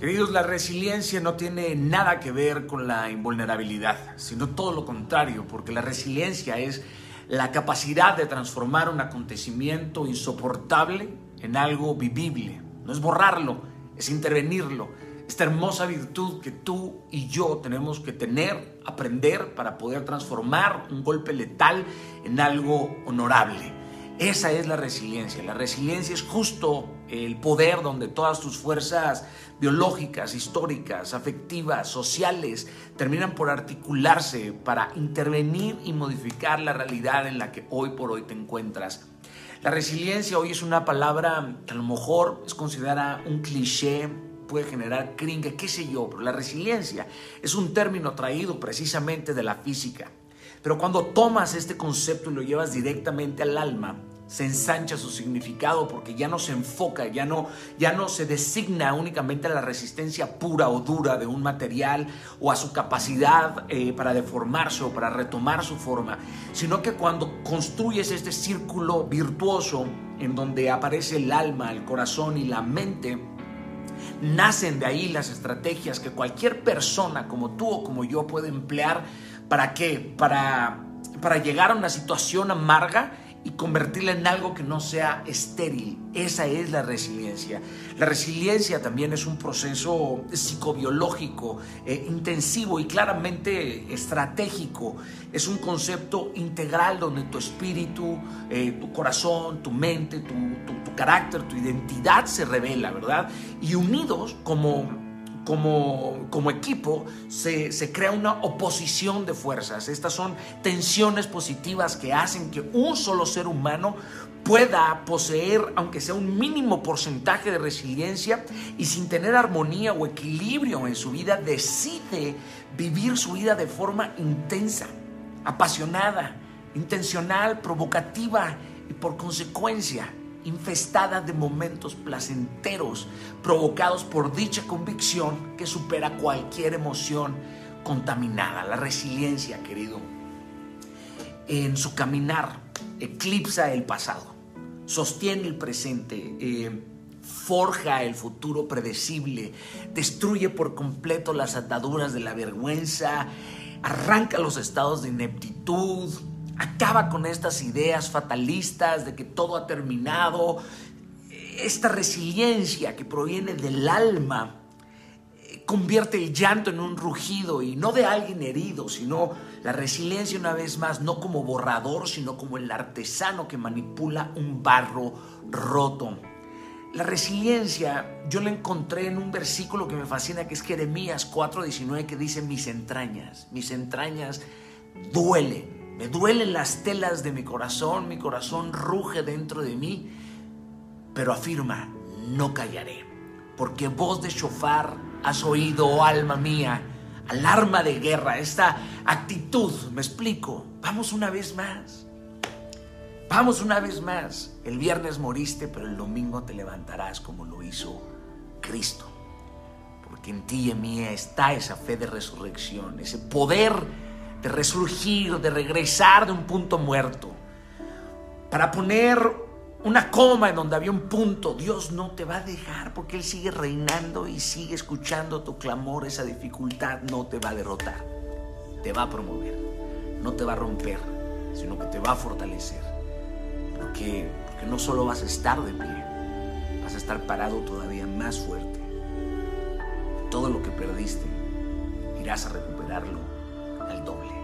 Queridos, la resiliencia no tiene nada que ver con la invulnerabilidad, sino todo lo contrario, porque la resiliencia es la capacidad de transformar un acontecimiento insoportable en algo vivible. No es borrarlo, es intervenirlo. Esta hermosa virtud que tú y yo tenemos que tener, aprender para poder transformar un golpe letal en algo honorable. Esa es la resiliencia. La resiliencia es justo el poder donde todas tus fuerzas biológicas, históricas, afectivas, sociales, terminan por articularse para intervenir y modificar la realidad en la que hoy por hoy te encuentras. La resiliencia hoy es una palabra que a lo mejor es considerada un cliché, puede generar cringe, qué sé yo, pero la resiliencia es un término traído precisamente de la física. Pero cuando tomas este concepto y lo llevas directamente al alma, se ensancha su significado porque ya no se enfoca, ya no, ya no se designa únicamente a la resistencia pura o dura de un material o a su capacidad eh, para deformarse o para retomar su forma, sino que cuando construyes este círculo virtuoso en donde aparece el alma, el corazón y la mente, nacen de ahí las estrategias que cualquier persona como tú o como yo puede emplear para qué? Para, para llegar a una situación amarga y convertirla en algo que no sea estéril. Esa es la resiliencia. La resiliencia también es un proceso psicobiológico eh, intensivo y claramente estratégico. Es un concepto integral donde tu espíritu, eh, tu corazón, tu mente, tu, tu carácter, tu identidad se revela, ¿verdad? Y unidos como como, como equipo se, se, crea una oposición de fuerzas. Estas son tensiones positivas que hacen que un solo ser humano pueda poseer, aunque sea un mínimo porcentaje de resiliencia, y sin tener armonía o equilibrio en su vida, decide vivir su vida de forma intensa, apasionada, intencional, provocativa y por consecuencia infestada de momentos placenteros provocados por dicha convicción que supera cualquier emoción contaminada. La resiliencia, querido, en su caminar eclipsa el pasado, sostiene el presente, eh, forja el futuro predecible, destruye por completo las ataduras de la vergüenza, arranca los estados de ineptitud, acaba con estas ideas fatalistas de que todo ha terminado. Esta resiliencia que proviene del alma eh, convierte el llanto en un rugido y no de alguien herido, sino la resiliencia una vez más, no como borrador, sino como el artesano que manipula un barro roto. La resiliencia yo la encontré en un versículo que me fascina, que es Jeremías 4:19, que dice, mis entrañas, mis entrañas duelen me duelen las telas de mi corazón, mi corazón ruge dentro de mí, pero afirma, no callaré, porque voz de shofar has oído, oh alma mía, alarma de guerra, esta actitud, me explico, vamos una vez más, vamos una vez más, el viernes moriste, pero el domingo te levantarás como lo hizo Cristo, porque en ti y en mí está esa fe de resurrección, ese poder de resurgir, de regresar de un punto muerto. Para poner una coma en donde había un punto, Dios no te va a dejar porque Él sigue reinando y sigue escuchando tu clamor, esa dificultad no te va a derrotar, te va a promover, no te va a romper, sino que te va a fortalecer. Porque, porque no solo vas a estar de pie, vas a estar parado todavía más fuerte. Todo lo que perdiste, irás a recuperarlo al doble.